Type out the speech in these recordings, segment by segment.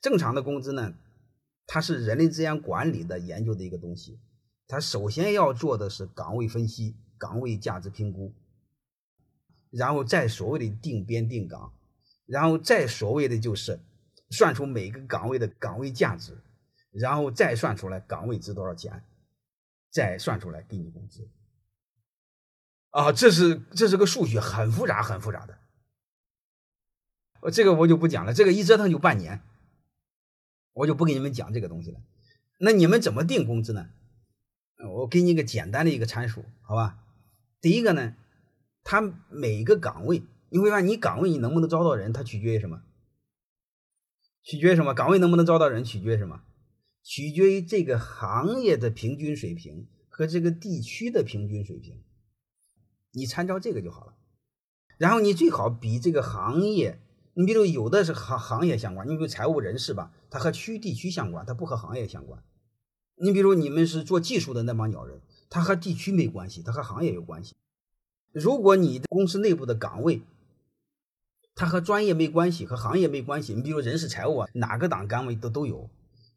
正常的工资呢，它是人力资源管理的研究的一个东西，它首先要做的是岗位分析、岗位价值评估，然后再所谓的定编定岗，然后再所谓的就是算出每个岗位的岗位价值，然后再算出来岗位值多少钱，再算出来给你工资。啊，这是这是个数学，很复杂，很复杂的。我这个我就不讲了，这个一折腾就半年，我就不给你们讲这个东西了。那你们怎么定工资呢？我给你一个简单的一个参数，好吧？第一个呢，他每个岗位，你会发现你岗位你能不能招到人，它取决于什么？取决于什么？岗位能不能招到人，取决于什么？取决于这个行业的平均水平和这个地区的平均水平。你参照这个就好了，然后你最好比这个行业，你比如有的是行行业相关，你比如财务人士吧，它和区地区相关，它不和行业相关。你比如你们是做技术的那帮鸟人，它和地区没关系，它和行业有关系。如果你的公司内部的岗位，它和专业没关系，和行业没关系，你比如人事财务啊，哪个档岗位都都有。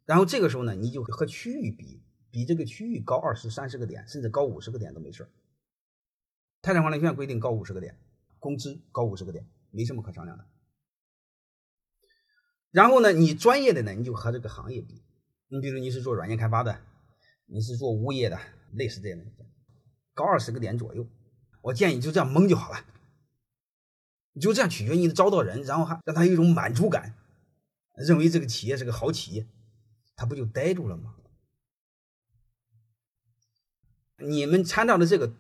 然后这个时候呢，你就和区域比，比这个区域高二十三十个点，甚至高五十个点都没事泰山管理学院规定高五十个点，工资高五十个点，没什么可商量的。然后呢，你专业的呢，你就和这个行业比。你比如你是做软件开发的，你是做物业的，类似这样的，高二十个点左右。我建议就这样蒙就好了，你就这样取决于你招到人，然后还让他有一种满足感，认为这个企业是个好企业，他不就呆住了吗？你们参照的这个。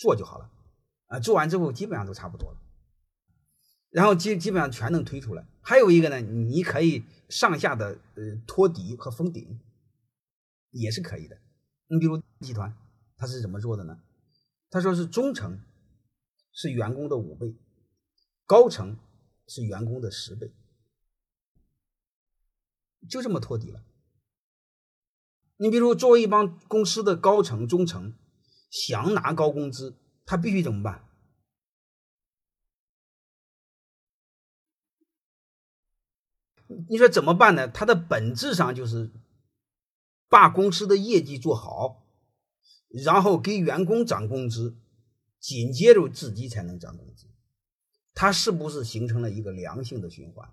做就好了，啊，做完之后基本上都差不多了，然后基基本上全能推出来。还有一个呢，你可以上下的呃托底和封顶，也是可以的。你比如集团，他是怎么做的呢？他说是中层是员工的五倍，高层是员工的十倍，就这么托底了。你比如作为一帮公司的高层、中层。想拿高工资，他必须怎么办？你说怎么办呢？他的本质上就是把公司的业绩做好，然后给员工涨工资，紧接着自己才能涨工资。他是不是形成了一个良性的循环？